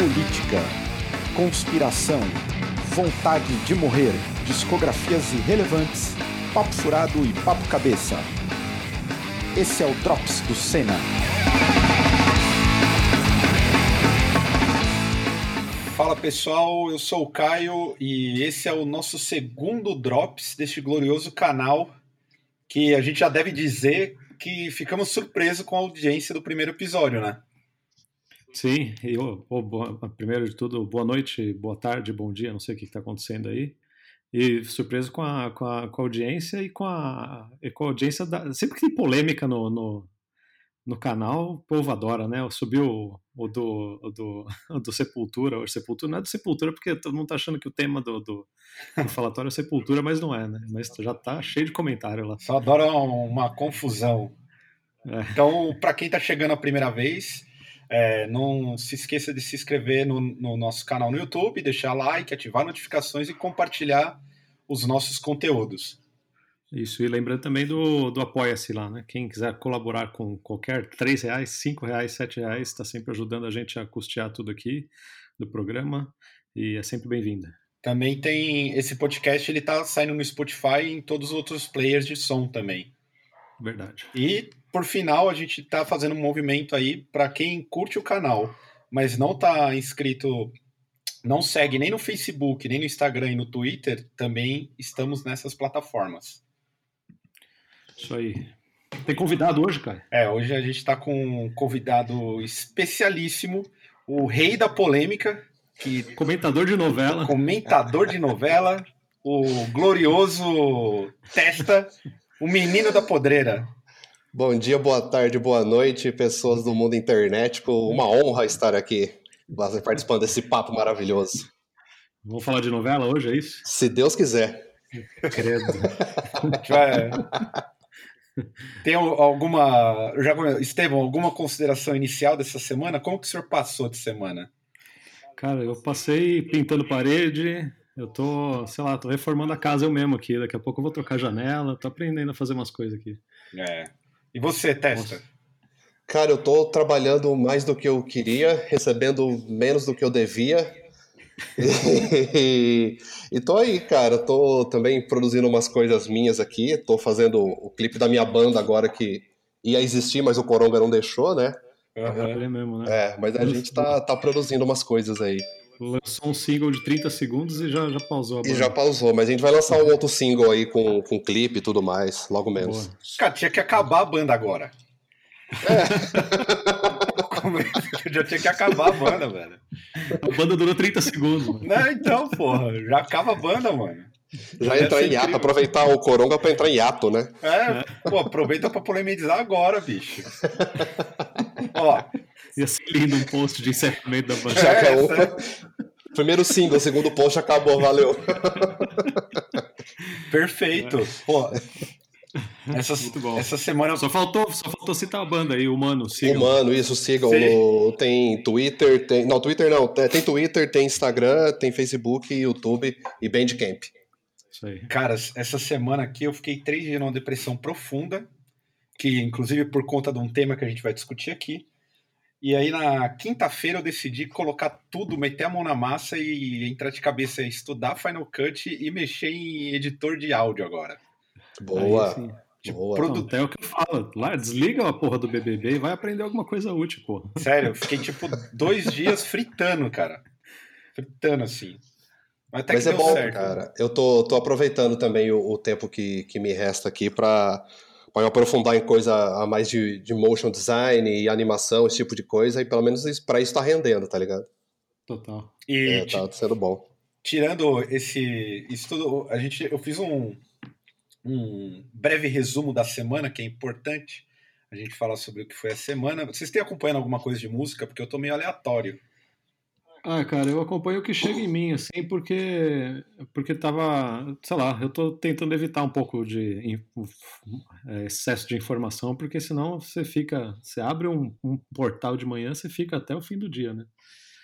política, conspiração, vontade de morrer, discografias irrelevantes, papo furado e papo cabeça. Esse é o Drops do Senna. Fala pessoal, eu sou o Caio e esse é o nosso segundo Drops deste glorioso canal que a gente já deve dizer que ficamos surpresos com a audiência do primeiro episódio, né? Sim, e oh, boa, primeiro de tudo, boa noite, boa tarde, bom dia, não sei o que está acontecendo aí. E surpreso com a, com a, com a audiência e com a, e com a audiência. Da, sempre que tem polêmica no, no, no, canal, o povo adora, né? Subiu o, do, o do, o do Sepultura, o Sepultura não é do Sepultura, porque todo mundo tá achando que o tema do, do, do falatório é Sepultura, mas não é, né? Mas já tá cheio de comentário lá. Só adora uma confusão. É. Então, para quem tá chegando a primeira vez, é, não se esqueça de se inscrever no, no, nosso canal no YouTube, deixar like, ativar notificações e compartilhar os nossos conteúdos. Isso, e lembrando também do, do Apoia-se lá, né? Quem quiser colaborar com qualquer R$ reais, cinco reais, sete reais, está sempre ajudando a gente a custear tudo aqui do programa e é sempre bem-vinda. Também tem esse podcast, ele está saindo no Spotify e em todos os outros players de som também. Verdade. E por final, a gente está fazendo um movimento aí para quem curte o canal, mas não está inscrito, não segue nem no Facebook, nem no Instagram e no Twitter, também estamos nessas plataformas. Isso aí. Tem convidado hoje, cara? É, hoje a gente está com um convidado especialíssimo, o rei da polêmica. Que... Comentador de novela. Comentador de novela, o glorioso Testa, o menino da podreira. Bom dia, boa tarde, boa noite, pessoas do mundo internet. Uma honra estar aqui participando desse papo maravilhoso. Vamos falar de novela hoje, é isso? Se Deus quiser. Credo. Tem alguma. Já, Estevão, alguma consideração inicial dessa semana? Como que o senhor passou de semana? Cara, eu passei pintando parede, eu tô, sei lá, tô reformando a casa eu mesmo aqui. Daqui a pouco eu vou trocar janela, tô aprendendo a fazer umas coisas aqui. É. E você, Testa? Nossa. Cara, eu tô trabalhando mais do que eu queria, recebendo menos do que eu devia. e, e tô aí, cara. Tô também produzindo umas coisas minhas aqui. Tô fazendo o clipe da minha banda agora que ia existir, mas o Coronga não deixou, né? Uhum. É, mesmo, né? é, mas a gente tá, tá produzindo umas coisas aí. Lançou um single de 30 segundos e já, já pausou a banda. E já pausou, mas a gente vai lançar um outro single aí com, com clipe e tudo mais, logo menos. Boa. Cara, tinha que acabar a banda agora. É. já tinha que acabar a banda, velho. A banda durou 30 segundos. Mano. Não, então, porra, já acaba a banda, mano. Já entrar em hiato, aproveitar o Coronga pra entrar em hiato, né? É, pô, aproveita pra polemizar agora, bicho. Ó, Ia ser lindo um post de encerramento da banda. Já é, é. Primeiro single, segundo post acabou, valeu. Perfeito. Pô, essa, essa semana. Só faltou, só faltou citar a banda aí, Humano. Sigam. Humano, isso, sigam. No, tem Twitter, tem. Não, Twitter não. Tem Twitter, tem Instagram, tem Facebook, YouTube e Bandcamp. Isso aí. Cara, essa semana aqui eu fiquei três dias numa depressão profunda, que inclusive por conta de um tema que a gente vai discutir aqui. E aí na quinta-feira eu decidi colocar tudo, meter a mão na massa e entrar de cabeça, estudar Final Cut e mexer em editor de áudio agora. Boa. Aí, tipo, Boa. Produ... É o que eu falo. Lá, desliga a porra do BBB e vai aprender alguma coisa útil, porra. Sério, eu fiquei tipo dois dias fritando, cara. Fritando assim. Mas, Mas é bom, certo. cara. Eu tô, tô aproveitando também o, o tempo que, que me resta aqui para pode aprofundar em coisa a mais de, de motion design e animação, esse tipo de coisa, e pelo menos para isso tá rendendo, tá ligado? Total. E é, tá sendo bom. Tirando esse estudo, a gente, eu fiz um, um breve resumo da semana, que é importante a gente falar sobre o que foi a semana. Vocês têm acompanhando alguma coisa de música? Porque eu tô meio aleatório. Ah, cara, eu acompanho o que chega em mim, assim, porque porque tava, sei lá, eu tô tentando evitar um pouco de é, excesso de informação, porque senão você fica, você abre um, um, portal de manhã, você fica até o fim do dia, né?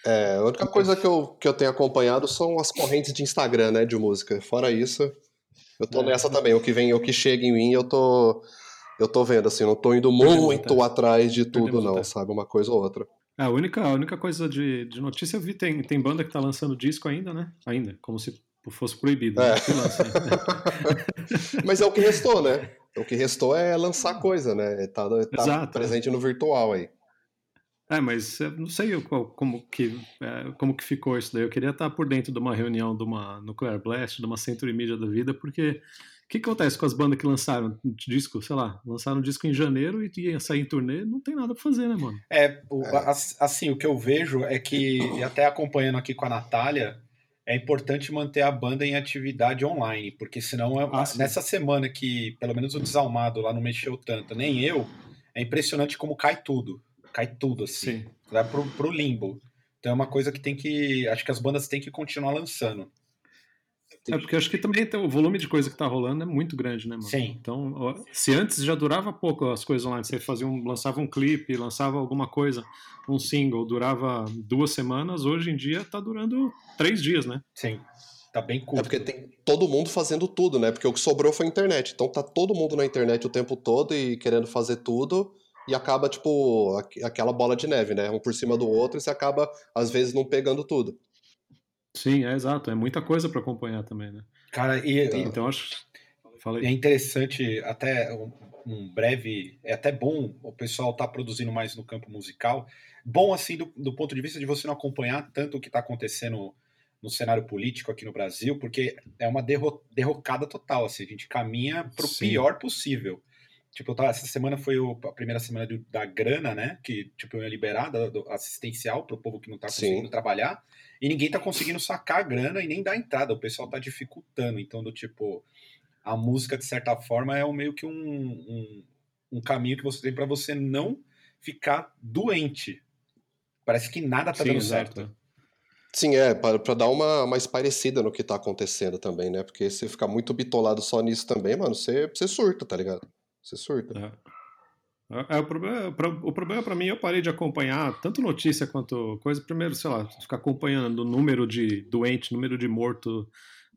É, a única coisa que eu, que eu tenho acompanhado são as correntes de Instagram, né, de música. Fora isso, eu tô é. nessa também. O que vem, o que chega em mim, eu tô eu tô vendo, assim, não tô indo muito atrás de tudo, não, sabe? Uma coisa ou outra. É, a única, a única coisa de, de notícia eu vi, tem, tem banda que tá lançando disco ainda, né? Ainda, como se fosse proibido. Né? É. Mas é o que restou, né? O que restou é lançar coisa, né? Tá, tá é. presente no virtual aí. É, mas não sei como que, é, como que ficou isso daí. Eu queria estar por dentro de uma reunião de uma Nuclear Blast, de uma Century Media da vida, porque o que, que acontece com as bandas que lançaram disco, sei lá, lançaram disco em janeiro e ia sair em turnê, não tem nada pra fazer, né, mano? É, o, é. assim, o que eu vejo é que, e até acompanhando aqui com a Natália, é importante manter a banda em atividade online, porque senão, é, ah, nessa semana que pelo menos o Desalmado lá não mexeu tanto, nem eu, é impressionante como cai tudo cai tudo assim. Sim. Vai pro, pro limbo. Então é uma coisa que tem que. Acho que as bandas têm que continuar lançando. É porque acho que também o volume de coisa que tá rolando é muito grande, né, mano? Sim. Então, se antes já durava pouco as coisas online, você fazia um, lançava um clipe, lançava alguma coisa, um single, durava duas semanas, hoje em dia tá durando três dias, né? Sim. Tá bem curto. É porque tem todo mundo fazendo tudo, né? Porque o que sobrou foi a internet. Então tá todo mundo na internet o tempo todo e querendo fazer tudo e acaba, tipo, aquela bola de neve, né? Um por cima do outro e você acaba, às vezes, não pegando tudo. Sim, é exato. É muita coisa para acompanhar também, né? Cara, e. Então, então acho. É interessante, até um, um, breve. É até bom o pessoal estar tá produzindo mais no campo musical. Bom, assim, do, do ponto de vista de você não acompanhar tanto o que está acontecendo no cenário político aqui no Brasil, porque é uma derro derrocada total. Assim, a gente caminha para o pior possível. Tipo, tava, essa semana foi o, a primeira semana do, da grana, né? Que, tipo, ia liberar da, do, assistencial pro povo que não tá conseguindo Sim. trabalhar. E ninguém tá conseguindo sacar a grana e nem dar entrada. O pessoal tá dificultando. Então, do tipo, a música, de certa forma, é um, meio que um, um, um caminho que você tem para você não ficar doente. Parece que nada tá Sim, dando exato. certo. Sim, é, para dar uma mais parecida no que tá acontecendo também, né? Porque se ficar muito bitolado só nisso também, mano, você, você surta, tá ligado? Você surta. É. É, é, o problema, o problema para mim, eu parei de acompanhar tanto notícia quanto coisa. Primeiro, sei lá, ficar acompanhando o número de doente, número de morto,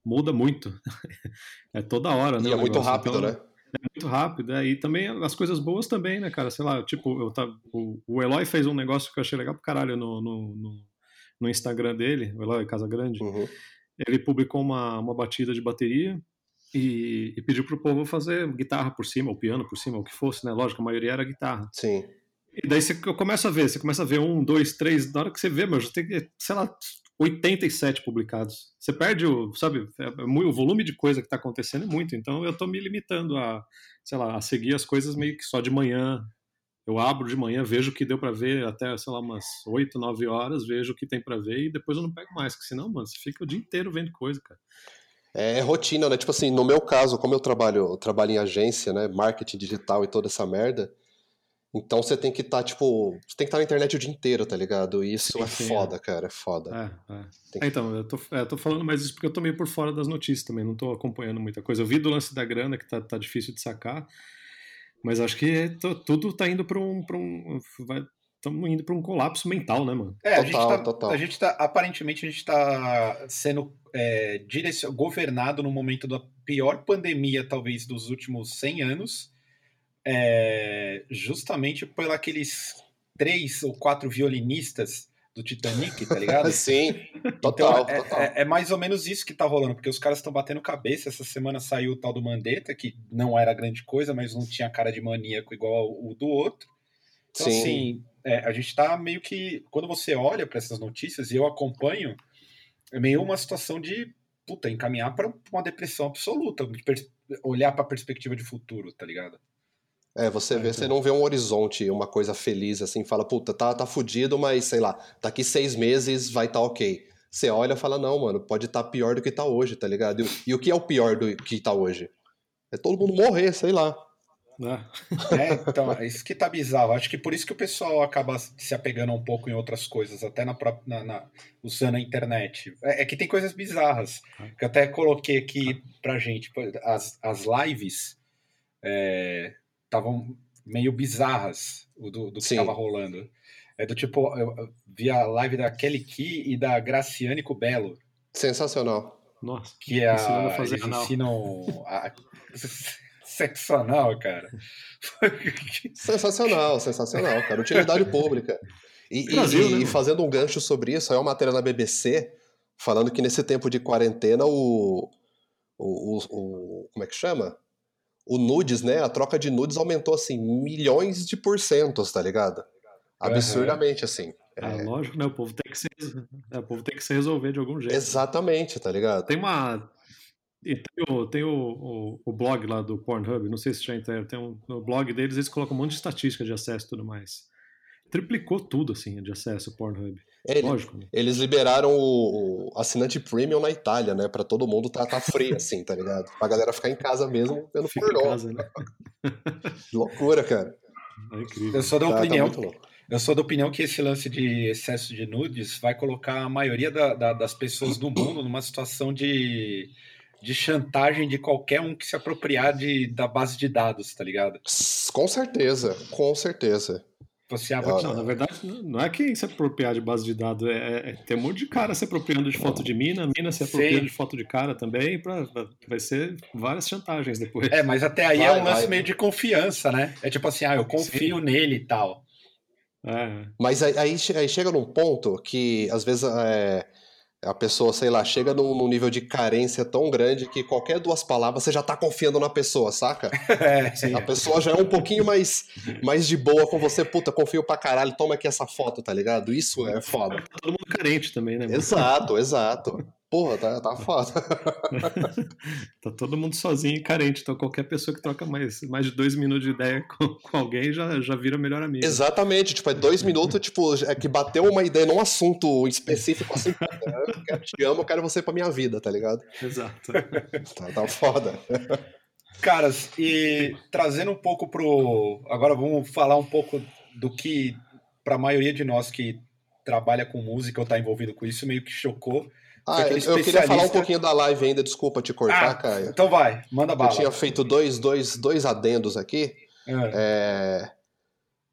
muda muito. é toda hora, né? E é muito rápido, então, né? É muito rápido, é, e também as coisas boas também, né, cara? Sei lá, tipo, eu tava, o, o Eloy fez um negócio que eu achei legal pro caralho no, no, no, no Instagram dele, o Eloy Casa Grande. Uhum. Ele publicou uma, uma batida de bateria e, e pediu pro povo fazer guitarra por cima, ou piano por cima, o que fosse, né? Lógico, a maioria era guitarra. Sim. E daí você começa a ver, você começa a ver um, dois, três, na hora que você vê, meu, já tem, sei lá, 87 publicados. Você perde o, sabe, é, é o volume de coisa que está acontecendo é muito, então eu estou me limitando a, sei lá, a seguir as coisas meio que só de manhã. Eu abro de manhã, vejo o que deu para ver até, sei lá, umas 8, 9 horas, vejo o que tem para ver e depois eu não pego mais, porque senão, mano, você fica o dia inteiro vendo coisa, cara. É, é rotina, né? Tipo assim, no meu caso, como eu trabalho, eu trabalho em agência, né? Marketing digital e toda essa merda. Então você tem que estar, tá, tipo, você tem que estar tá na internet o dia inteiro, tá ligado? E isso sim, é sim, foda, é. cara, é foda. É, é. Que... é então, eu tô, é, eu tô falando mais isso porque eu tô meio por fora das notícias também, não tô acompanhando muita coisa. Eu vi do lance da grana, que tá, tá difícil de sacar, mas acho que tudo tá indo pra um. Pra um vai, estamos indo para um colapso mental, né, mano? É, total, a gente tá, total. A gente tá, aparentemente, a gente está sendo é, direcion... governado no momento da pior pandemia, talvez, dos últimos 100 anos, é, justamente por aqueles três ou quatro violinistas do Titanic, tá ligado? Sim, total, então, é, total. É, é, mais ou menos isso que tá rolando, porque os caras estão batendo cabeça. Essa semana saiu o tal do Mandetta, que não era grande coisa, mas não tinha cara de maníaco igual o do outro. Então, Sim. assim, é, a gente está meio que. Quando você olha para essas notícias, e eu acompanho, é meio uma situação de puta, encaminhar para uma depressão absoluta, de olhar para a perspectiva de futuro, tá ligado? É, você vê, você não vê um horizonte, uma coisa feliz assim, fala, puta, tá, tá fudido, mas sei lá, daqui seis meses vai estar tá ok. Você olha e fala, não, mano, pode estar tá pior do que tá hoje, tá ligado? E, e, o que é o pior do que tá hoje? É todo mundo morrer, sei lá. Né? É, então, é isso que tá bizarro. Acho que por isso que o pessoal acaba se apegando um pouco em outras coisas, até na, na, na usando a internet. É, é, que tem coisas bizarras. Que eu até coloquei aqui pra gente. As, as lives estavam é, meio bizarras do, do que estava rolando. É do tipo, eu vi a live da Kelly Key e da Graciane Cubelo. Sensacional. Nossa. Que é a, eles ensinam a, sensacional, cara. sensacional, sensacional, cara. Utilidade pública. E, Brasil, e, né, e fazendo um gancho sobre isso, aí uma matéria na BBC falando que nesse tempo de quarentena o, o, o, o como é que chama? O nudes, né? A troca de nudes aumentou assim milhões de porcentos, tá ligado? Absurdamente, uhum. assim. Ah, é... lógico, né? O povo tem que se, é, o povo tem que se resolver de algum jeito. Exatamente, tá ligado? Tem uma e tem, o, tem o, o, o, blog lá do Pornhub, não sei se já entenderam, tem um, no blog deles eles colocam um monte de estatística de acesso e tudo mais. Triplicou tudo, assim, de acesso ao Pornhub. É, Lógico. Né? Eles liberaram o, o, assinante premium na Itália, né? Pra todo mundo tá, tá free, assim, tá ligado? Pra galera ficar em casa mesmo, vendo Fica pornô. Em casa, né? Loucura, cara. É incrível. Eu sou da tá, tá opinião. Tá eu sou da opinião que esse lance de excesso de nudes vai colocar a maioria da, da, das pessoas do mundo numa situação de de chantagem de qualquer um que se apropriar de, da base de dados, tá ligado? Com certeza, com certeza. Você ah, não, na verdade, não é quem se apropriar de base de dados, é, é, é tem um monte de cara se apropriando de foto de mina, mina se apropriando Sim. de foto de cara também, pra, pra, vai ser várias chantagens depois. É, mas até aí vai, é um lance vai. meio de confiança, né? É tipo assim, ah, eu confio Sim. nele e tal. É. Mas aí, aí, chega num ponto que, às vezes, é, a pessoa, sei lá, chega num, num, nível de carência tão grande que qualquer duas palavras você já tá confiando na pessoa, saca? É, sim. A pessoa já é um pouquinho mais, mais de boa com você, puta, confio pra caralho, toma aqui essa foto, tá ligado? Isso é foda. Todo mundo carente também, né? Exato, exato. Porra, tá, tá foda. tá todo mundo sozinho e carente, então qualquer pessoa que troca mais, mais de dois minutos de ideia com, com alguém já, já vira melhor amigo. Exatamente, tipo, é dois minutos, tipo, é que bateu uma ideia num assunto específico assim, eu te amo, eu quero você pra minha vida, tá ligado? Exato. Tá, tá foda. Caras, e trazendo um pouco pro. Agora vamos falar um pouco do que, para a maioria de nós que trabalha com música ou tá envolvido com isso, meio que chocou ah, eu queria falar um pouquinho da live ainda, desculpa te cortar, ah, Caio. Então vai, manda bala. Eu tinha feito dois, dois, dois adendos aqui. É. É...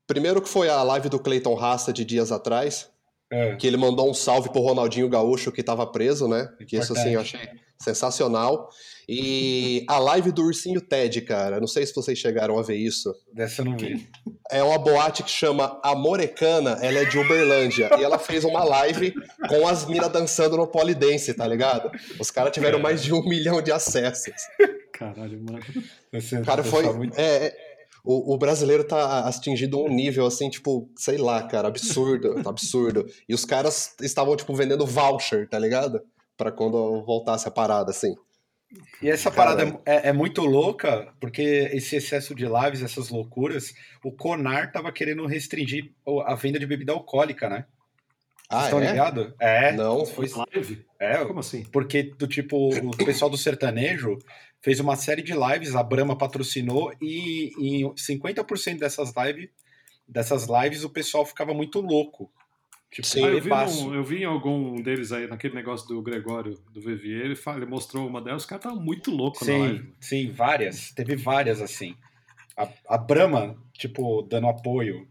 Primeiro que foi a live do Clayton Rasta de dias atrás, é. que ele mandou um salve pro Ronaldinho Gaúcho que estava preso, né? Que isso assim eu achei sensacional. E a live do Ursinho Ted, cara, não sei se vocês chegaram a ver isso. Dessa eu não vi. É uma boate que chama Amorecana, ela é de Uberlândia. e ela fez uma live com as minas dançando no polidense, tá ligado? Os caras tiveram mais de um milhão de acessos. Caralho, mano. Cara, foi. É, é, o, o, brasileiro tá atingindo um nível assim, tipo, sei lá, cara, absurdo, absurdo. E os caras estavam, tipo, vendendo voucher, tá ligado? Pra quando voltasse a parada, assim. E essa parada é, é, muito louca, porque esse excesso de lives, essas loucuras, o Conar tava querendo restringir a venda de bebida alcoólica, né? Ah, estão é? ligados? É. Não. Foi live? É. Como assim? Porque, do tipo, o pessoal do sertanejo fez uma série de lives, a Brahma patrocinou, e em 50% dessas lives, dessas lives o pessoal ficava muito louco. Tipo, Sim, ah, eu, vi um, eu vi em algum deles aí, naquele negócio do Gregório, do Vivier, ele, fala, ele mostrou uma delas, os caras estavam muito loucos sim, na live. Sim, várias. Teve várias, assim. A, a Brahma, tipo, dando apoio.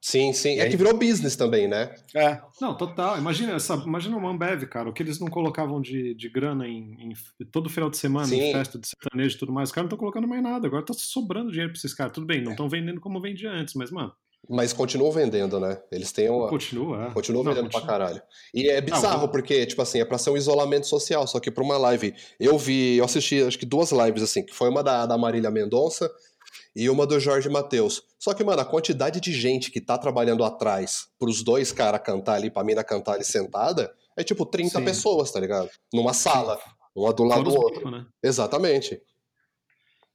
Sim, sim. é que virou business também, né? É. Não, total. Imagina essa, imagina o Ambev, cara. O que eles não colocavam de, de grana em, em todo final de semana, sim. em festa de sertanejo e tudo mais. Os caras não estão colocando mais nada. Agora tá sobrando dinheiro pra esses caras. Tudo bem, não estão vendendo como vendia antes, mas, mano. Mas continuam vendendo, né? Eles têm uma. Continua, é. Continuam vendendo continua. pra caralho. E é bizarro, não, porque, tipo assim, é pra ser um isolamento social, só que pra uma live. Eu vi, eu assisti acho que duas lives, assim, que foi uma da, da Marília Mendonça e uma do Jorge Matheus. Só que, mano, a quantidade de gente que tá trabalhando atrás pros dois caras cantar ali, pra mina cantar ali sentada, é tipo 30 Sim. pessoas, tá ligado? Numa sala. Sim. Uma do lado do outro. né? Exatamente.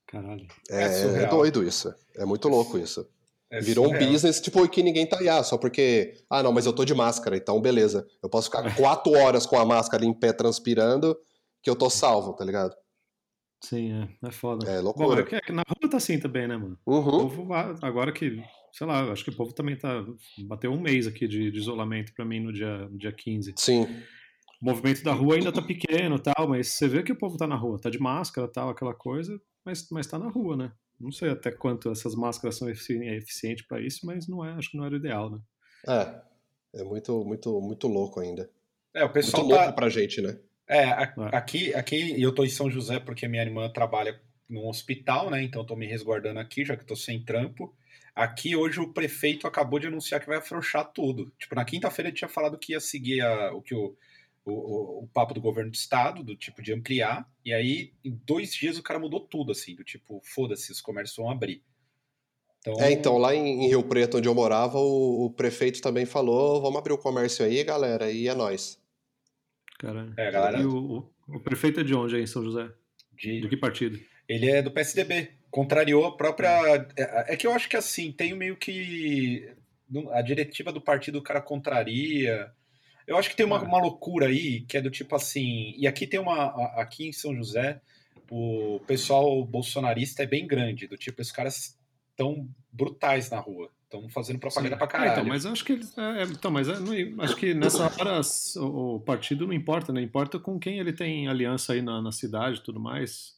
Caralho. É, é, é doido isso. É muito louco isso. É Virou um business, tipo, que ninguém tá aí, ah, só porque, ah, não, mas eu tô de máscara, então beleza. Eu posso ficar quatro horas com a máscara em pé transpirando, que eu tô salvo, tá ligado? Sim, é, é foda. É loucura. Bom, é que na rua tá assim também, né, mano? Uhum. O povo, agora que, sei lá, acho que o povo também tá, bateu um mês aqui de, de isolamento pra mim no dia, no dia 15. Sim. O movimento da rua ainda tá pequeno tal, mas você vê que o povo tá na rua, tá de máscara tal, aquela coisa, mas, mas tá na rua, né? Não sei até quanto essas máscaras são eficientes para isso, mas não é, acho que não era o ideal, né? É, é muito, muito, muito louco ainda. É, o pessoal muito louco tá... pra gente, né? É, a, é. aqui, aqui eu tô em São José porque minha irmã trabalha num hospital, né? Então tô me resguardando aqui, já que tô sem trampo. Aqui hoje o prefeito acabou de anunciar que vai afrouxar tudo. Tipo, na quinta-feira ele tinha falado que ia seguir a, o que o, o, o, papo do governo do estado, do tipo de ampliar, e aí em dois dias o cara mudou tudo, assim, do tipo, foda-se, os comércios vão abrir. Então... É, então, lá em, em, Rio Preto, onde eu morava, o, o, prefeito também falou, vamos abrir o comércio aí, galera, e é nós. Caralho. É, galera... E o, o, prefeito é de onde aí em São José? De... de que partido? Ele é do PSDB. Contrariou a própria. É, é que eu acho que assim, tem meio que. A diretiva do partido o cara contraria. Eu acho que tem uma, é. uma loucura aí, que é do tipo assim. E aqui tem uma. Aqui em São José, o pessoal bolsonarista é bem grande, do tipo, os caras estão brutais na rua. Estão fazendo propaganda Sim. pra caralho. É, então, mas acho que é, então, mas é, não, acho que nessa hora o partido não importa, né? Importa com quem ele tem aliança aí na, na cidade e tudo mais.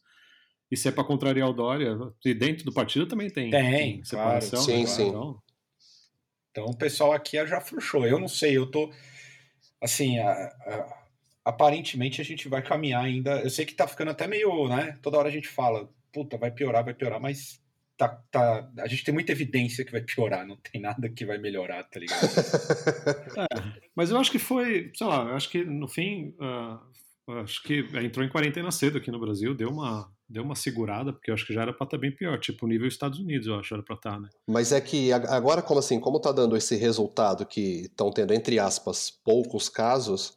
E se é para contrariar o Dória, e dentro do partido também tem, tem, tem separação. Claro. Sim, né? sim. Então... então o pessoal aqui já frouxou. Eu não sei, eu tô assim, a, a, aparentemente a gente vai caminhar ainda. Eu sei que tá ficando até meio, né? Toda hora a gente fala, puta, vai piorar, vai piorar, mas tá, tá, a gente tem muita evidência que vai piorar, não tem nada que vai melhorar, tá ligado? é, mas eu acho que foi, sei lá, eu acho que no fim, uh, acho que entrou em quarentena cedo aqui no Brasil, deu uma deu uma segurada, porque eu acho que já era para estar tá bem pior, tipo nível Estados Unidos, eu acho, era para estar, tá, né? Mas é que agora, como assim, como tá dando esse resultado que estão tendo, entre aspas, poucos casos,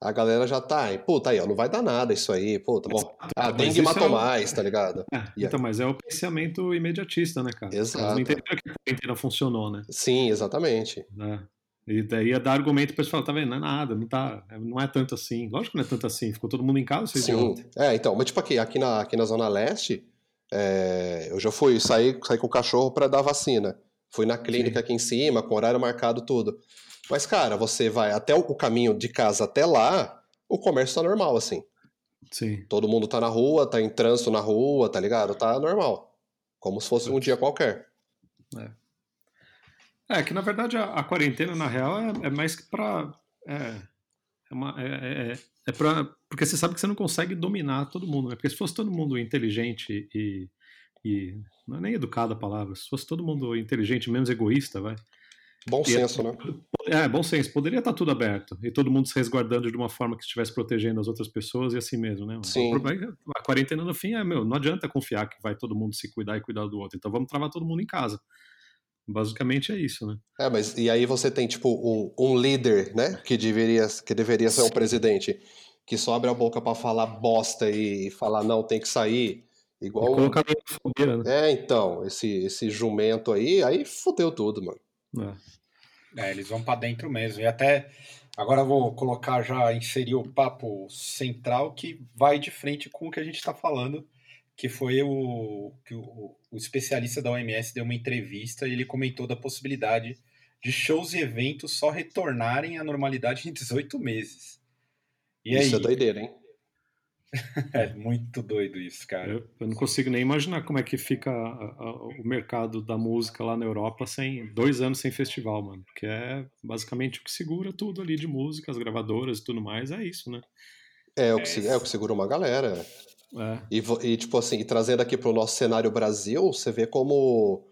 a galera já tá, puta aí, ó, não vai dar nada isso aí, puta, bom, a dengue matou é mais, tá ligado? É, então, mas é o pensamento imediatista, né, cara? Exato. Eles não entenderam que a quarentena funcionou, né? Sim, exatamente. É. E daí ia dar argumento para falar, tá vendo? Não é nada, não, tá, não é tanto assim. Lógico que não é tanto assim, ficou todo mundo em casa, vocês Sim, é, então, mas tipo aqui, aqui, na, aqui na Zona Leste, é, eu já fui, saí, saí com o cachorro para dar vacina. Fui na clínica Sim. aqui em cima, com horário marcado, tudo. Mas, cara, você vai até o caminho de casa até lá, o comércio tá normal, assim. Sim. Todo mundo tá na rua, tá em trânsito na rua, tá ligado? Tá normal. Como se fosse um dia qualquer. É. É, que na verdade a, a quarentena, na real, é, é mais que pra. É, é, uma, é, é, é, é pra, porque você sabe que você não consegue dominar todo mundo, né? Porque se fosse todo mundo inteligente e, e. Não é nem educada a palavra, se fosse todo mundo inteligente, menos egoísta, vai. Bom senso, né? É, bom senso. Poderia estar tudo aberto e todo mundo se resguardando de uma forma que estivesse protegendo as outras pessoas e assim mesmo, né? Sim. A quarentena, no fim, é, meu, não adianta confiar que vai todo mundo se cuidar e cuidar do outro. Então vamos travar todo mundo em casa. Basicamente é isso, né? É, mas e aí você tem, tipo, um, um líder, né? Que deveria, que deveria ser o um presidente, que só abre a boca para falar bosta e falar, não, tem que sair. Igual. E colocar fogueira, né? É, então, esse, esse jumento aí, aí fodeu tudo, mano. É. é eles vão para dentro mesmo. E até. Agora eu vou colocar já, inserir o papo central que vai de frente com o que a gente está falando que foi o que o, o, especialista da OMS deu uma entrevista e ele comentou da possibilidade de shows e eventos só retornarem à normalidade em 18 meses. E isso aí? é doideira, hein? é muito doido isso, cara. Eu, eu, não consigo nem imaginar como é que fica a, a, o mercado da música lá na Europa sem dois anos sem festival, mano. Porque é basicamente o que segura tudo ali de música, as gravadoras e tudo mais, é isso, né? É, o que, é, é o que segura uma galera. É. E, e, tipo assim, e trazendo aqui para o nosso cenário Brasil, você vê como,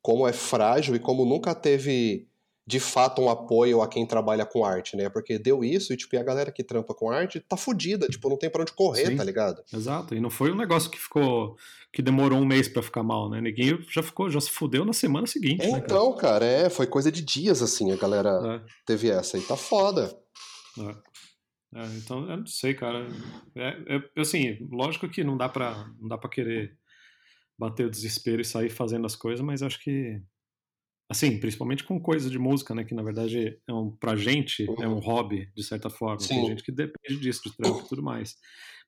como é frágil e como nunca teve de fato um apoio a quem trabalha com arte, né? Porque deu isso e, tipo, e a galera que trampa com arte tá fudida, tipo, não tem pra onde correr, Sim, tá ligado? Exato, e não foi um negócio que ficou. que demorou um mês para ficar mal, né? Ninguém já ficou, já se fudeu na semana seguinte. É, né, então, cara? cara? é, foi coisa de dias, assim, a galera é. teve essa e tá foda. É. É, então, eu não sei, cara. É, é, assim, lógico que não dá para não dá para querer bater o desespero e sair fazendo as coisas, mas acho que assim, principalmente com coisa de música, né, que na verdade é um pra gente é um hobby de certa forma. Sim. Tem gente que depende disso de trampo e tudo mais.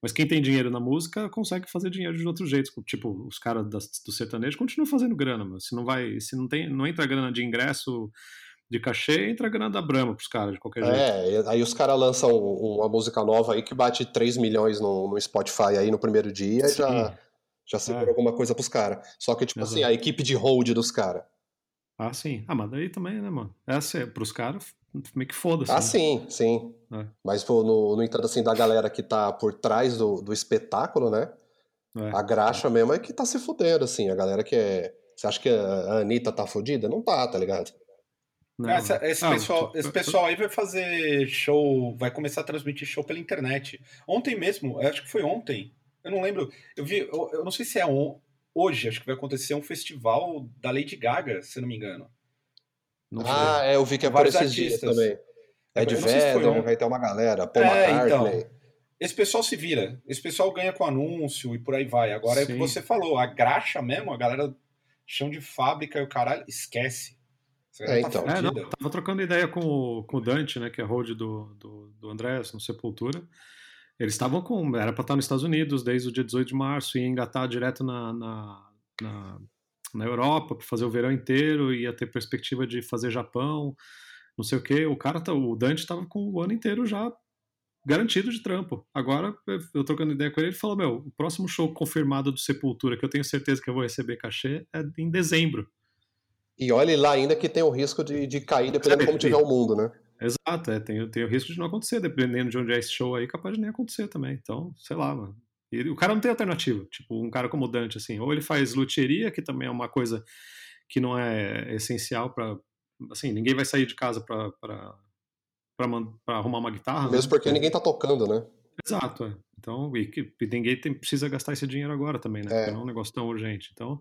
Mas quem tem dinheiro na música consegue fazer dinheiro de outros jeitos. Tipo, os caras do sertanejo continuam fazendo grana, mas se não vai, se não tem, não entra grana de ingresso de cachê, entra a grana da Brahma pros caras, de qualquer jeito. É, aí os caras lançam uma música nova aí que bate 3 milhões no, no Spotify aí no primeiro dia Sim. e já, já segura é. alguma coisa pros caras. Só que, tipo Exato. assim, a equipe de hold dos caras. Ah, sim. Ah, mas daí também, né, mano? Essa é pros caras, meio que foda-se. Ah, né? sim, sim. É. Mas, pô, no, no entanto, assim, da galera que tá por trás do, do espetáculo, né? É. A graxa mesmo é que tá se fudendo, assim. A galera que é. Você acha que a Anitta tá fudida? Não tá, tá ligado? Não, essa, esse, pessoal, esse pessoal aí vai fazer show, vai começar a transmitir show pela internet. Ontem mesmo, acho que foi ontem, eu não lembro, eu vi, eu, eu não sei se é on, hoje, acho que vai acontecer um festival da Lady Gaga, se não me engano. Não ah, é, eu vi que é esses artistas. dias também. É de Vedder, vai ter uma galera, Paul é, McCartney. Então, esse pessoal se vira, esse pessoal ganha com anúncio e por aí vai. Agora Sim. é o que você falou, a graxa mesmo, a galera chão de fábrica e o caralho, esquece. É, tá então. É, não, tava trocando ideia com o, com o Dante, né, que é hold do, do, do Andrés, no Sepultura. Eles estavam com. Era para estar nos Estados Unidos desde o dia 18 de março, ia engatar direto na, na, na, na Europa para fazer o verão inteiro, ia ter perspectiva de fazer Japão, não sei o quê. O cara, tá, o Dante estava com o ano inteiro já garantido de trampo. Agora, eu trocando ideia com ele, ele falou: Meu, o próximo show confirmado do Sepultura, que eu tenho certeza que eu vou receber cachê, é em dezembro. E olhe lá ainda que tem o risco de, de cair dependendo de como tiver o mundo, né? Exato, é, tem, tem o risco de não acontecer, dependendo de onde é esse show aí, capaz de nem acontecer também. Então, sei lá, mano. E o cara não tem alternativa. Tipo, um cara como o Dante, assim, ou ele faz luthieria, que também é uma coisa que não é essencial para Assim, ninguém vai sair de casa pra, pra, pra, pra arrumar uma guitarra. Mesmo né? porque ninguém tá tocando, né? Exato, é. Então, e, e ninguém tem, precisa gastar esse dinheiro agora também, né? É. Porque não é um negócio tão urgente. Então,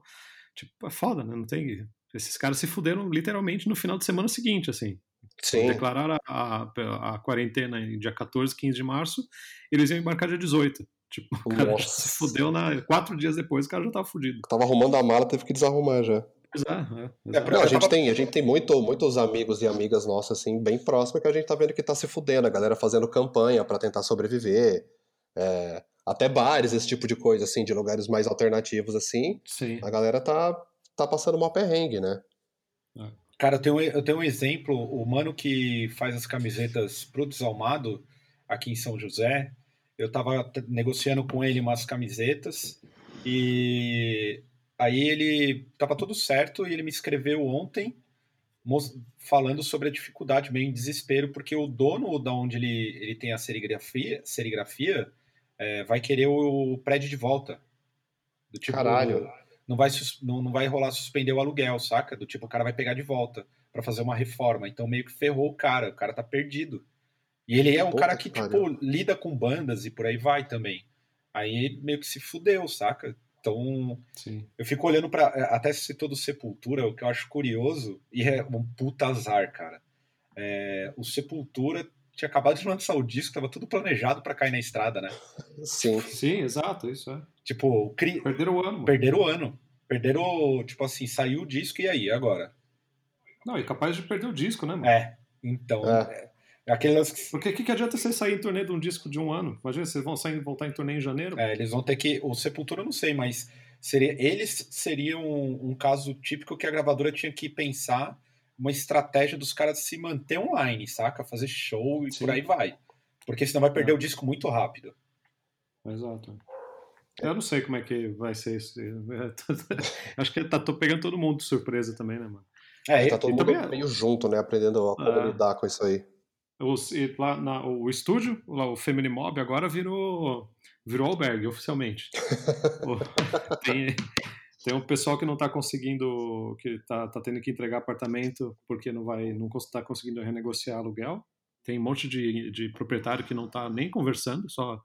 tipo, é foda, né? Não tem esses caras se fuderam literalmente no final de semana seguinte, assim. Sim. Declararam a, a, a, quarentena em dia 14, 15 de março, eles iam embarcar dia 18. Tipo, o cara se fudeu na, quatro dias depois, o cara já tava fudido. Tava arrumando a mala, teve que desarrumar já. É, é, é, Não, a gente tem, a gente tem muito, muitos amigos e amigas nossas, assim, bem próximos, que a gente tá vendo que tá se fudendo, a galera fazendo campanha para tentar sobreviver. É, até bares, esse tipo de coisa, assim, de lugares mais alternativos, assim. Sim. A galera tá tá passando uma perrengue, né? É. Cara, eu tenho, eu tenho um exemplo, o mano que faz as camisetas pro Desalmado, aqui em São José, eu tava negociando com ele umas camisetas e aí ele tava tudo certo e ele me escreveu ontem falando sobre a dificuldade, meio em desespero, porque o dono da onde ele, ele tem a serigrafia, serigrafia é, vai querer o prédio de volta. Do tipo, Caralho não vai, não, não vai rolar suspender o aluguel, saca? Do tipo, o cara vai pegar de volta para fazer uma reforma. Então meio que ferrou o cara, o cara tá perdido. E ele é um Puta cara que, que tipo, lida com bandas e por aí vai também. Aí meio que se fudeu, saca? Então, Sim. eu fico olhando para Até se todo Sepultura, o que eu acho curioso, e é um puta azar, cara. É, o Sepultura tinha acabado de lançar o disco, tava tudo planejado para cair na estrada, né? Sim. Sim, exato, isso é. Tipo, cri... perderam o ano. Perderam o ano. Perderam, tipo assim, saiu o disco e aí, agora? Não, e capaz de perder o disco, né, mano? É, então. É. é aquele lance que... Porque o que, que adianta você sair em turnê de um disco de um ano? Imagina, vocês vão sair voltar em turnê em janeiro? É, eles vão ter que. O Sepultura eu não sei, mas seria, eles seriam um, um caso típico que a gravadora tinha que pensar uma estratégia dos caras se manter online, saca? Fazer show e Sim. por aí vai. Porque senão vai perder é. o disco muito rápido. Exato. Eu não sei como é que vai ser isso. Acho que tá, tô pegando todo mundo de surpresa também, né, mano? É, tá todo mundo também... meio junto, né? Aprendendo a como é. lidar com isso aí. O, lá na, o estúdio, lá, o Family Mob, agora virou, virou albergue, oficialmente. tem, tem um pessoal que não está conseguindo, que está tá tendo que entregar apartamento porque não vai, não está conseguindo renegociar aluguel. Tem um monte de, de proprietário que não está nem conversando, só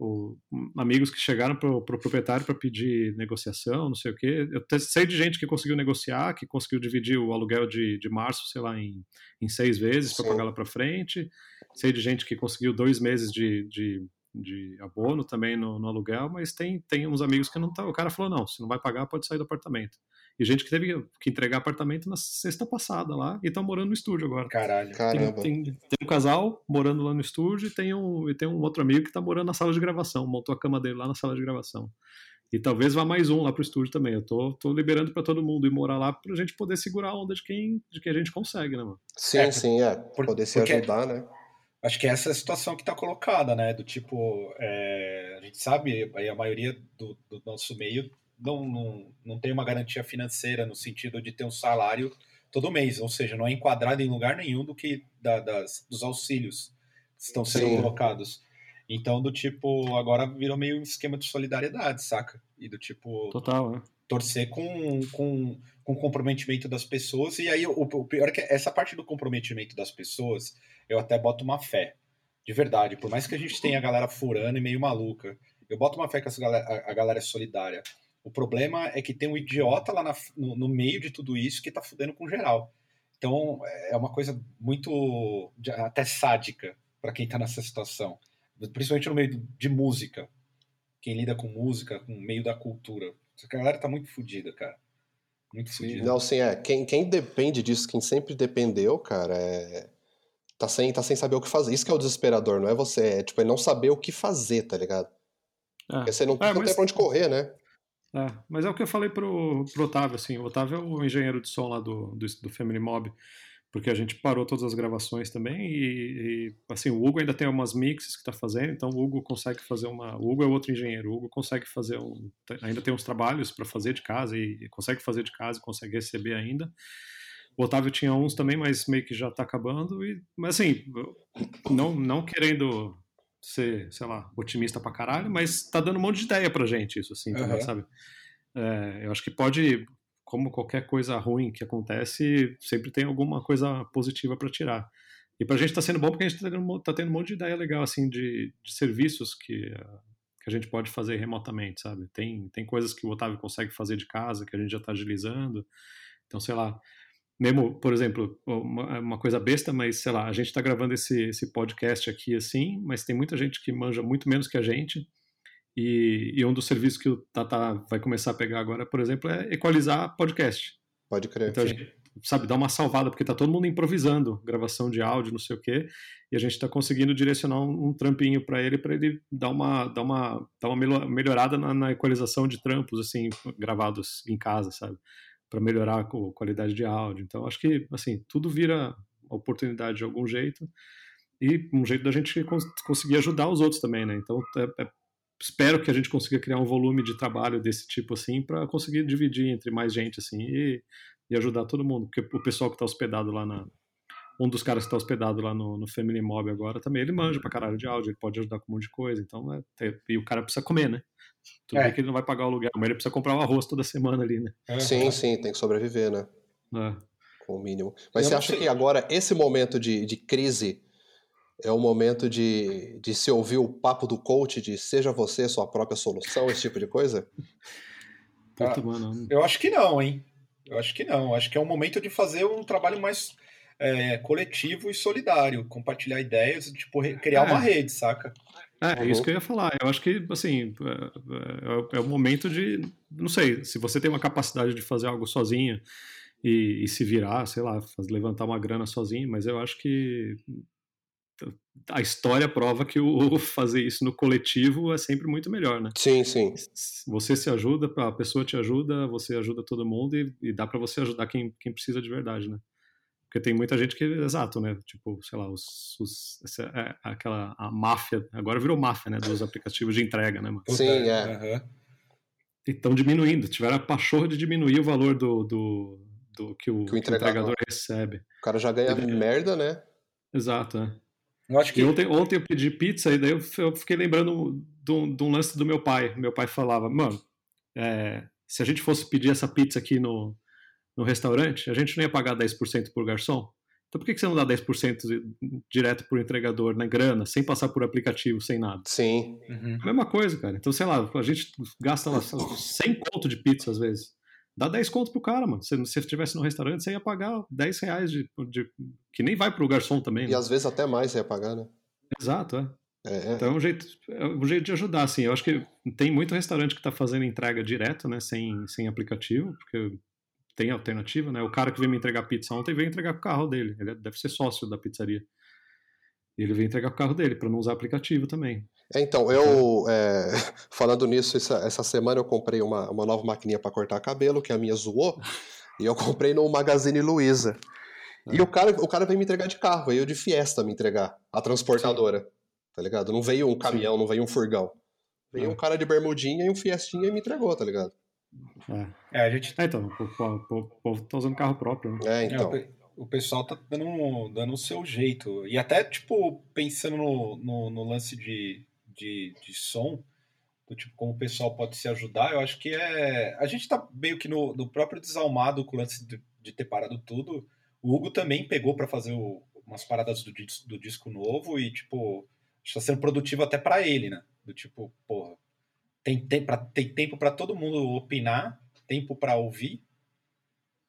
o, amigos que chegaram para o pro proprietário para pedir negociação, não sei o quê. Eu sei de gente que conseguiu negociar, que conseguiu dividir o aluguel de, de março, sei lá, em, em seis vezes para pagar lá para frente. Sei de gente que conseguiu dois meses de, de, de abono também no, no, aluguel, mas tem, tem uns amigos que não tá. O cara falou: não, se não vai pagar, pode sair do apartamento. E gente que teve que entregar apartamento na sexta passada lá e tá morando no estúdio agora. Caralho. Caramba. Tem, tem, tem, um casal morando lá no estúdio e tem, um, e tem um outro amigo que tá morando na sala de gravação. Montou a cama dele lá na sala de gravação. E talvez vá mais um lá pro estúdio também. Eu tô, tô liberando para todo mundo ir morar lá pra gente poder segurar a onda de quem, de quem a gente consegue, né, mano? Sim, é, sim, é. Poder se ajudar, né? Acho que essa é a situação que está colocada, né? Do tipo, é, a gente sabe, a maioria do, do nosso meio não, não, não tem uma garantia financeira no sentido de ter um salário todo mês, ou seja, não é enquadrado em lugar nenhum do que da, das, dos auxílios que estão sendo Sim. colocados. Então, do tipo, agora virou meio um esquema de solidariedade, saca? E do tipo. Total, né? Torcer com, com, com o comprometimento das pessoas. E aí, o, o pior é que essa parte do comprometimento das pessoas, eu até boto uma fé. De verdade. Por mais que a gente tenha a galera furando e meio maluca, eu boto uma fé que essa galera, a, galera é solidária. O problema é que tem um idiota lá na, no, no, meio de tudo isso que tá fudendo com geral. Então, é uma coisa muito até sádica para quem tá nessa situação. Principalmente no meio de música. Quem lida com música, com o meio da cultura. Essa galera tá muito fodida, cara. Muito fodida. Não, sim, é. Quem, quem depende disso, quem sempre dependeu, cara, é. Tá sem, tá sem saber o que fazer. Isso que é o desesperador, não é você. É tipo, é não saber o que fazer, tá ligado? É. Porque você não, é, não mas... tem pra onde correr, né? É, mas é o que eu falei pro, pro Otávio, assim, o Otávio é o engenheiro de som lá do, do, do Family Mob, porque a gente parou todas as gravações também e, e assim, o Hugo ainda tem umas mixes que tá fazendo, então o Hugo consegue fazer uma, o Hugo é outro engenheiro, o Hugo consegue fazer um, ainda tem uns trabalhos para fazer de casa e, e, consegue fazer de casa, consegue receber ainda. O Otávio tinha uns também, mas meio que já tá acabando e, mas assim, não, não querendo ser, sei lá, otimista pra caralho, mas tá dando um monte de ideia pra gente isso, assim, também, sabe? É, eu acho que pode, como qualquer coisa ruim que acontece, sempre tem alguma coisa positiva para tirar. E pra gente tá sendo bom porque a gente tá tendo, tá tendo um monte de ideia legal, assim, de, de serviços que, que a gente pode fazer remotamente, sabe? Tem, tem coisas que o Otávio consegue fazer de casa, que a gente já tá agilizando. Então, sei lá, mesmo, por exemplo, uma, uma, coisa besta, mas sei lá, a gente está gravando esse, esse podcast aqui assim, mas tem muita gente que manja muito menos que a gente. E, e um dos serviços que o Tata vai começar a pegar agora, por exemplo, é equalizar podcast. Pode crer. Então, a gente, sabe, dá uma salvada, porque tá todo mundo improvisando, gravação de áudio, não sei o quê, e a gente está conseguindo direcionar um, um trampinho para ele, para ele dar uma, dar uma, dar uma melhorada na, na equalização de trampos, assim, gravados em casa, sabe? Para melhorar a qualidade de áudio. Então, acho que assim tudo vira oportunidade de algum jeito e um jeito da gente cons conseguir ajudar os outros também, né? Então, é, é, espero que a gente consiga criar um volume de trabalho desse tipo assim para conseguir dividir entre mais gente assim e, e, ajudar todo mundo, porque o pessoal que está hospedado lá na um dos caras que está hospedado lá no, no Family Mob agora também, ele manja pra caralho de áudio, ele pode ajudar com um monte de coisa, então é, e o cara precisa comer, né? Tudo é. bem que ele não vai pagar o aluguel, mas ele precisa comprar o arroz toda semana ali, né? É. Sim, sim, tem que sobreviver, né? É. Com o mínimo. Mas Eu você acha sei. que agora, esse momento de, de crise, é o momento de, de se ouvir o papo do coach de seja você sua própria solução, esse tipo de coisa? Puta, ah, mano. Eu acho que não, hein? Eu acho que não. Acho que é um momento de fazer um trabalho mais é, coletivo e solidário, compartilhar ideias, tipo, criar é. uma rede, saca? É, é isso que eu ia falar. Eu acho que, assim, é, é, é o momento de. Não sei, se você tem uma capacidade de fazer algo sozinho e, e se virar, sei lá, levantar uma grana sozinho, mas eu acho que a história prova que o fazer isso no coletivo é sempre muito melhor, né? Sim, sim. Você se ajuda, a pessoa te ajuda, você ajuda todo mundo e, e dá para você ajudar quem, quem precisa de verdade, né? Porque tem muita gente que, exato, né? Tipo, sei lá, os, os essa, é, aquela a máfia, agora virou máfia, né? Dos aplicativos de entrega, né? Mano? Sim, é. Uhum. E estão diminuindo, tiveram a pachorra de diminuir o valor do, do, do que, o, que, o, entregador, entregador recebe. O cara já ganha Ele, merda, né? Exato, né? Eu acho que... ontem, ontem eu pedi pizza e daí eu, eu fiquei lembrando de um, de um, lance do meu pai. Meu pai falava, mano, é, se a gente fosse pedir essa pizza aqui no, no restaurante, a gente não ia pagar 10% por garçom? Então por que você não dá 10% direto por entregador na grana, sem passar por aplicativo, sem nada? Sim. Uhum. Mesma coisa, cara. Então, sei lá, a gente gasta lá 100 conto de pizza às vezes. Dá 10 conto pro cara, mano. Se você estivesse no restaurante, você ia pagar 10 reais de, de que nem vai pro garçom também. E né? às vezes até mais você ia pagar, né? Exato, é. É, é. Então é um, jeito, é um jeito de ajudar, assim. Eu acho que tem muito restaurante que está fazendo entrega direto, né? Sem, sem aplicativo, porque tem alternativa, né? O cara que veio me entregar pizza ontem veio entregar com o carro dele. Ele deve ser sócio da pizzaria. E ele veio entregar com o carro dele, para não usar aplicativo também. É, então, eu, é, falando nisso, essa, essa, semana eu comprei uma, uma nova maquininha para cortar cabelo, que a minha zoou, e eu comprei no Magazine Luiza. E é. o cara, o cara veio me entregar de carro, veio de Fiesta me entregar, a transportadora, Sim. tá ligado? Não veio um caminhão, Sim. não veio um furgão. Veio é. um cara de bermudinha e um Fiestinha e me entregou, tá ligado? É. é, a gente. É, então, o povo tá usando carro próprio. Né? É, então. É, o, pessoal tá dando, dando o seu jeito. E até, tipo, pensando no, no, no lance de, de, de som, do tipo como o pessoal pode se ajudar, eu acho que é. A gente tá meio que no, no próprio desalmado com o lance de, de ter parado tudo. O Hugo também pegou para fazer o, umas paradas do, do disco novo e, tipo, está sendo produtivo até para ele, né? Do tipo, porra, tem, tem, pra, tem tempo para todo mundo opinar, tempo para ouvir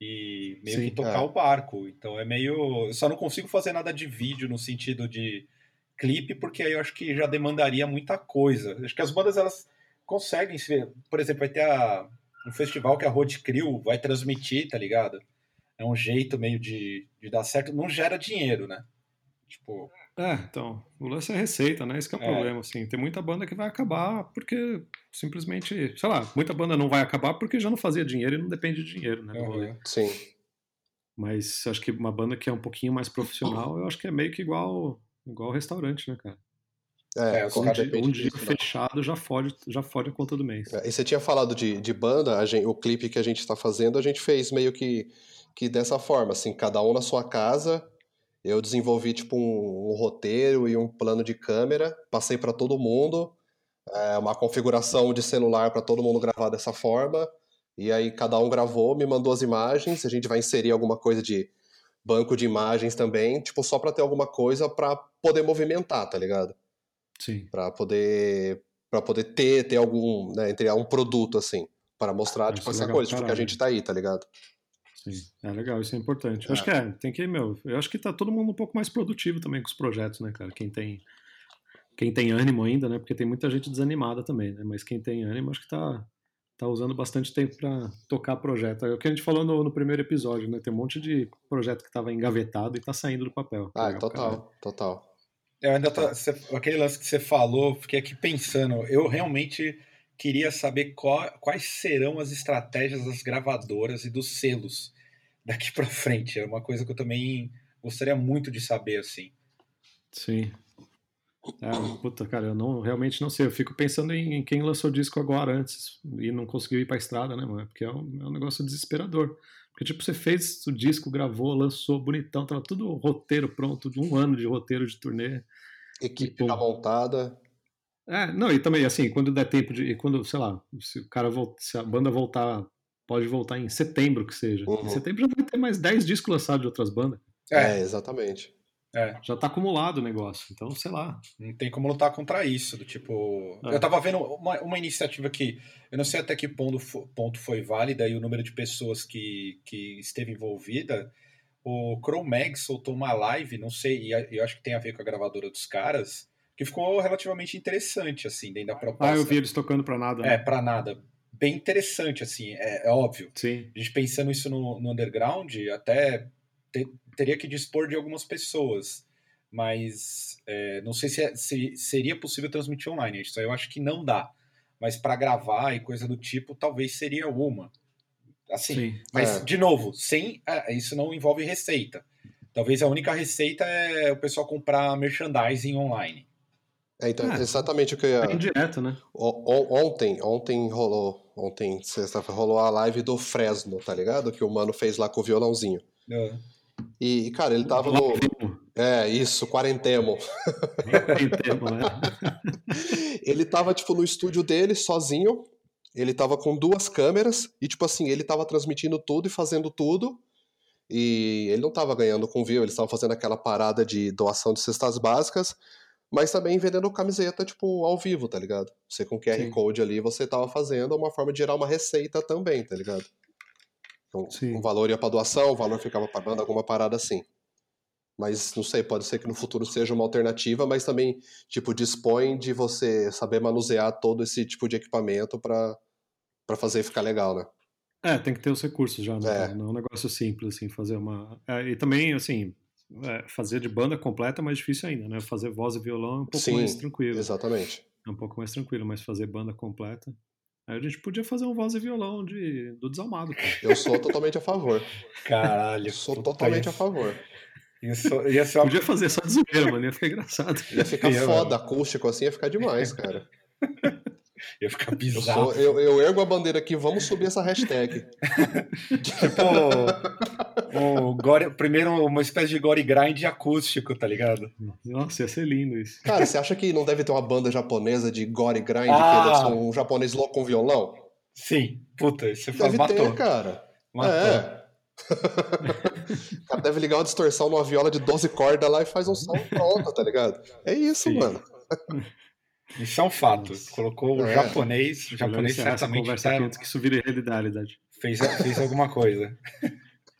e meio Sim, que tocar é. o barco. Então é meio. Eu só não consigo fazer nada de vídeo no sentido de clipe, porque aí eu acho que já demandaria muita coisa. Acho que as bandas elas conseguem se Por exemplo, vai ter a, um festival que a Road Crew vai transmitir, tá ligado? É um jeito meio de, de dar certo. Não gera dinheiro, né? Tipo. É, então, o lance é receita, né? Esse é o é. problema, assim. Tem muita banda que vai acabar porque simplesmente, sei lá, muita banda não vai acabar porque já não fazia dinheiro e não depende de dinheiro, né? Uhum. Sim. Mas acho que uma banda que é um pouquinho mais profissional, eu acho que é meio que igual igual restaurante, né, cara? É, é um, dia, um dia né? fechado já fode, já fode a conta do mês. É, e você tinha falado de, de banda, gente, o clipe que a gente está fazendo, a gente fez meio que, que dessa forma, assim, cada um na sua casa, eu desenvolvi tipo um, um roteiro e um plano de câmera, passei para todo mundo, é, uma configuração de celular para todo mundo gravar dessa forma. E aí cada um gravou, me mandou as imagens, a gente vai inserir alguma coisa de banco de imagens também, tipo só para ter alguma coisa para poder movimentar, tá ligado? Sim. Para poder para poder ter ter algum, né, entre um produto assim, para mostrar tipo essa coisa, tipo que a gente tá aí, tá ligado? Sim, é legal, isso é importante. É. Acho que é, tem que, meu, eu acho que tá todo mundo um pouco mais produtivo também com os projetos, né, cara? Quem tem quem tem ânimo ainda, né? Porque tem muita gente desanimada também, né? Mas quem tem ânimo, acho que tá tá usando bastante tempo para tocar projeto. É o que a gente falou no, no, primeiro episódio, né? Tem um monte de projeto que estava engavetado e está saindo do papel. Ah, total, cara. total. Eu ainda tô, você, aquele lance que você falou, fiquei aqui pensando. Eu realmente queria saber qual, quais serão as estratégias das gravadoras e dos selos daqui para frente. É uma coisa que eu também gostaria muito de saber, assim. Sim. É, puta, cara, eu não, realmente não sei. Eu fico pensando em, em quem lançou disco agora antes e não conseguiu ir pra estrada, né, mano? Porque é um, é um negócio desesperador. Porque, tipo, você fez o disco, gravou, lançou bonitão, tava tudo roteiro pronto, um ano de roteiro de turnê. Equipe já montada. É, não, e também, assim, quando der tempo de. Quando, sei lá, se o cara volta, se a banda voltar, pode voltar em setembro que seja. Uhum. Em setembro já vai ter mais 10 discos lançados de outras bandas. É, é exatamente. É. Já tá acumulado o negócio, então sei lá. Não tem como lutar contra isso. Do tipo. É. Eu tava vendo uma, uma iniciativa que eu não sei até que ponto, ponto foi válida e o número de pessoas que, que esteve envolvida. O Chromag soltou uma live, não sei, e eu acho que tem a ver com a gravadora dos caras, que ficou relativamente interessante, assim, dentro da proposta. Ah, eu vi eles tocando pra nada. Né? É, pra nada. Bem interessante, assim, é, é óbvio. Sim. A gente pensando isso no, no underground, até te, teria que dispor de algumas pessoas, mas é, não sei se, é, se, seria possível transmitir online. Isso aí eu acho que não dá. Mas para gravar e coisa do tipo, talvez seria uma. Assim, Sim, mas é. de novo, sem é, isso não envolve receita. Talvez a única receita é o pessoal comprar merchandising online. É, então, é, exatamente o que eu ia. É indireto, né? O, ontem, ontem rolou, ontem, sexta-feira, rolou a live do Fresno, tá ligado? Que o mano fez lá com o violãozinho. É. E, cara, ele tava no. É, isso, quarentemo. quarentemo, né? ele tava, tipo, no estúdio dele, sozinho. Ele tava com duas câmeras e, tipo assim, ele tava transmitindo tudo e fazendo tudo. E ele não tava ganhando com view, eles estavam fazendo aquela parada de doação de cestas básicas, mas também vendendo camiseta, tipo, ao vivo, tá ligado? Você com QR Sim. Code ali, você tava fazendo uma forma de gerar uma receita também, tá ligado? Então, Sim. um valor ia para doação, o valor ficava pagando alguma parada assim. Mas não sei, pode ser que no futuro seja uma alternativa, mas também, tipo, dispõe de você saber manusear todo esse tipo de equipamento para fazer ficar legal, né? É, tem que ter os recursos já, né? É. Não é um negócio simples, assim, fazer uma. É, e também, assim, é, fazer de banda completa é mais difícil ainda, né? Fazer voz e violão é um pouco Sim, mais tranquilo. Exatamente. É um pouco mais tranquilo, mas fazer banda completa. Aí a gente podia fazer um voz e violão de, do Desalmado. Cara. Eu sou totalmente a favor. Caralho. Sou totalmente a favor. Isso, ia ser uma... Podia fazer só de zoeira, mano. Ia ficar engraçado. Ia ficar ia, foda, mano. acústico assim, ia ficar demais, cara. Ia ficar bizarro. Eu, eu, eu, ergo a bandeira aqui, vamos subir essa hashtag. tipo o, o gore, primeiro uma espécie de gore grind acústico, tá ligado? Nossa, ia ser lindo isso. Cara, você acha que não deve ter uma banda japonesa de gore grind ah. que deve ser um japonês louco com violão? Sim, puta, você deve matou. ter, cara. Matou. É. o cara deve ligar uma distorção numa viola de 12 cordas lá e faz um som pronto, tá ligado? É isso, Sim. mano. Isso é um fato. Colocou o é. japonês, o japonês certamente tá... antes que isso vire realidade. Fez, fez alguma coisa.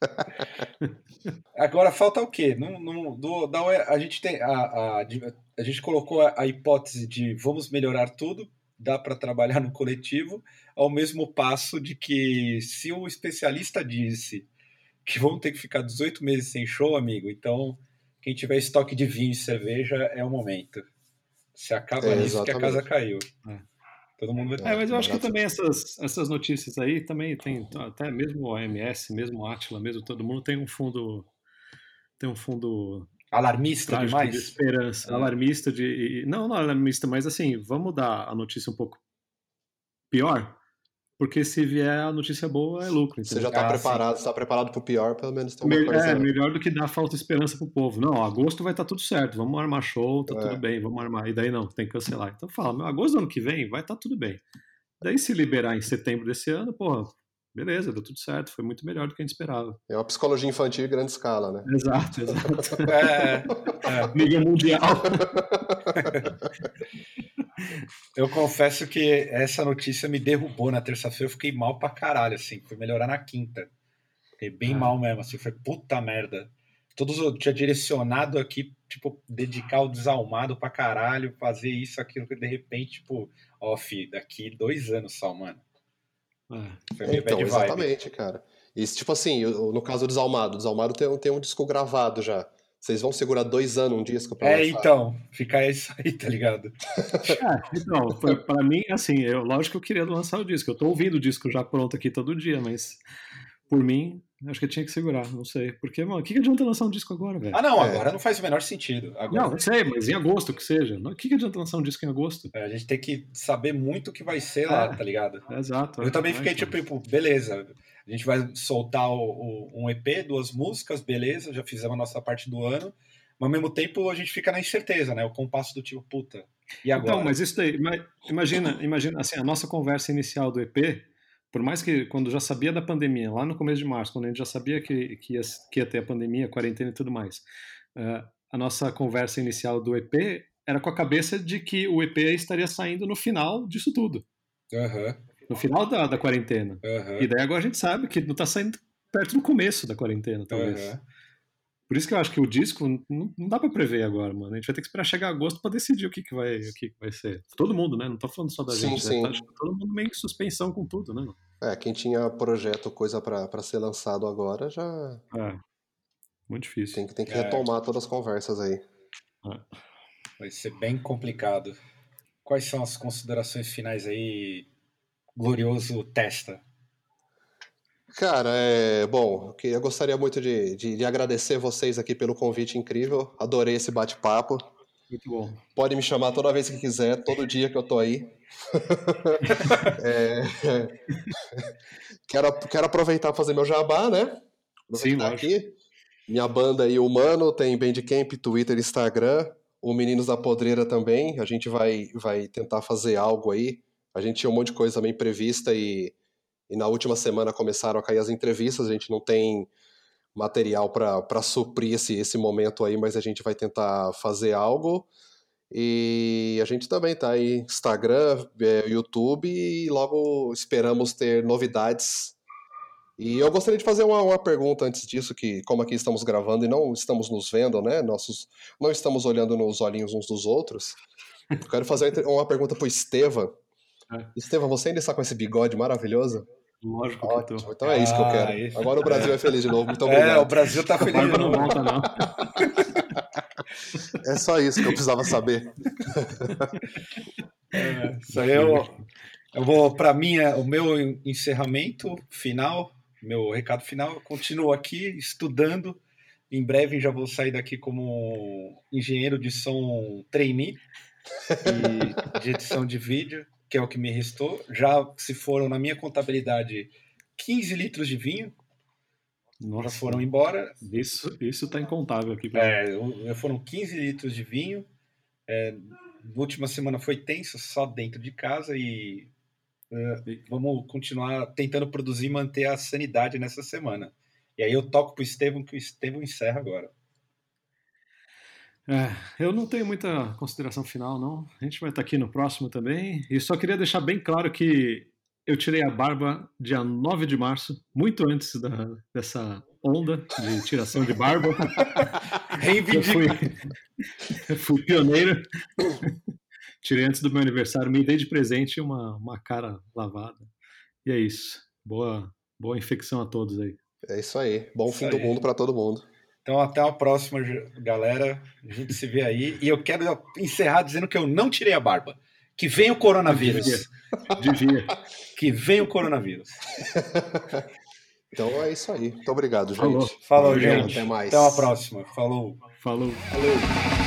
Agora falta o quê? No, no, do, da, a gente tem a, a, a gente colocou a, a, hipótese de vamos melhorar tudo, dá para trabalhar no coletivo, ao mesmo passo de que se o especialista disse que vão ter que ficar 18 meses sem show, amigo, então quem tiver estoque de vinho e cerveja é o momento. Se acaba é, nisso que a casa caiu. É. Todo mundo vai... É, mas eu acho que também essas, essas notícias aí também tem até mesmo o OMS, mesmo o Atila, mesmo todo mundo tem um fundo tem um fundo alarmista demais, de esperança, é. alarmista de não, não alarmista, mas assim, vamos dar a notícia um pouco pior, porque se vier a notícia boa, é lucro. Entendeu? Você já está ah, preparado, está preparado para o pior, pelo menos tem uma Me, coisa. É, melhor do que dar falta de esperança para o povo. Não, agosto vai estar tá tudo certo, vamos armar show, tá é. tudo bem, vamos armar. E daí não, tem que cancelar. Então fala, meu, agosto do ano que vem vai estar tá tudo bem. Daí se liberar em setembro desse ano, porra, beleza, deu tudo certo, foi muito melhor do que a gente esperava. É uma psicologia infantil em grande escala, né? Exato, exato. é, é. Nível mundial. Eu confesso que essa notícia me derrubou na terça-feira. Eu fiquei mal pra caralho, assim. Fui melhorar na quinta. Fiquei bem ah. mal mesmo, assim. Foi puta merda. Todos eu tinha direcionado aqui, tipo, dedicar o desalmado pra caralho, fazer isso, aquilo, que de repente, tipo, off, daqui dois anos só, mano. É. então, exatamente, cara. Isso, tipo assim, no caso do Desalmado, o Desalmado tem, tem um disco gravado já. Vocês vão segurar dois anos um disco pra É, lançar. então, fica isso aí, tá ligado? é, então, pra mim, assim, eu, lógico que eu queria lançar o disco. Eu tô ouvindo o disco já pronto aqui todo dia, mas por mim, acho que eu tinha que segurar, não sei. Porque, mano, o que, que adianta lançar um disco agora, velho? Ah, não, é. agora não faz o menor sentido. Agora... Não, não sei, mas em agosto que seja. O que, que adianta lançar um disco em agosto? É, a gente tem que saber muito o que vai ser lá, é, tá ligado? Exato. Eu também fiquei tipo, beleza, a gente vai soltar o, o, um EP, duas músicas, beleza, já fizemos a nossa parte do ano mas ao mesmo tempo a gente fica na incerteza, né? O compasso do tipo, puta, e agora? Então, mas isso daí, imagina, imagina, assim, a nossa conversa inicial do EP, por mais que quando já sabia da pandemia, lá no começo de março, quando a gente já sabia que, que, ia, que ia ter a pandemia, a quarentena e tudo mais, uh, a nossa conversa inicial do EP era com a cabeça de que o EP estaria saindo no final disso tudo. Uhum. No final da, da quarentena. Uhum. E daí agora a gente sabe que não está saindo perto do começo da quarentena, talvez. Uhum. Por isso que eu acho que o disco não, não dá para prever agora, mano. A gente vai ter que esperar chegar agosto para decidir o que, que, vai, o que, que vai ser. Todo mundo, né? Não tô falando só da sim, gente. Sim. Né? Tá, todo mundo meio em suspensão com tudo, né? É, quem tinha projeto, coisa para ser lançado agora já. É. Muito difícil. Tem, tem que é. retomar todas as conversas aí. É. Vai ser bem complicado. Quais são as considerações finais aí, glorioso Testa? Cara, é, bom, eu gostaria muito de, de, de, agradecer vocês aqui pelo convite incrível. Adorei esse bate-papo. Muito bom. Pode me chamar toda vez que quiser, todo dia que eu tô aí. é, quero, quero aproveitar para fazer meu jabá, né? Sim, tá aqui. Minha banda aí, Humano, tem Bandcamp, Twitter, Instagram. O Meninos da Podreira também. A gente vai, vai tentar fazer algo aí. A gente tinha um monte de coisa também prevista e e na última semana começaram a cair as entrevistas, a gente não tem material para suprir esse, esse momento aí, mas a gente vai tentar fazer algo. E a gente também tá aí Instagram, é, YouTube e logo esperamos ter novidades. E eu gostaria de fazer uma, uma, pergunta antes disso, que como aqui estamos gravando e não estamos nos vendo, né? Nossos, não estamos olhando nos olhinhos uns dos outros. Eu quero fazer uma pergunta pro Estevam. É. Estevam, você ainda está com esse bigode maravilhoso? Lógico Ótimo. que tô. Então é isso que eu quero. Ah, Agora o Brasil é. é feliz de novo. Muito obrigado. É, o Brasil tá feliz de novo. Não volta, não. É só isso que eu precisava saber. É, isso aí eu, eu vou para minha o meu encerramento final, meu recado final. Eu continuo aqui estudando. Em breve já vou sair daqui como engenheiro de som trainee de edição de vídeo que é o que me restou. Já se foram na minha contabilidade 15 litros de vinho. Nossa. já foram embora. Isso, isso tá incontável aqui. É, foram 15 litros de vinho. É, última semana foi tensa, só dentro de casa e é, vamos continuar tentando produzir e manter a sanidade nessa semana. E aí eu toco pro Estevam, que o Estevam encerra agora. É, eu não tenho muita consideração final, não. A gente vai estar aqui no próximo também. E só queria deixar bem claro que eu tirei a barba dia 9 de março, muito antes da, dessa onda de tiração de barba. Eu fui, eu fui pioneiro. Tirei antes do meu aniversário, me dei de presente uma, uma cara lavada. E é isso. Boa, boa infecção a todos aí. É isso aí. Bom isso fim aí. do mundo para todo mundo. Então, até a próxima, galera. A gente se vê aí. E eu quero encerrar dizendo que eu não tirei a barba. Que venha o coronavírus. Devia. Que venha o coronavírus. então é isso aí. Muito obrigado, gente. Falou, Falou gente. Até mais. Até a próxima. Falou. Falou. Falou.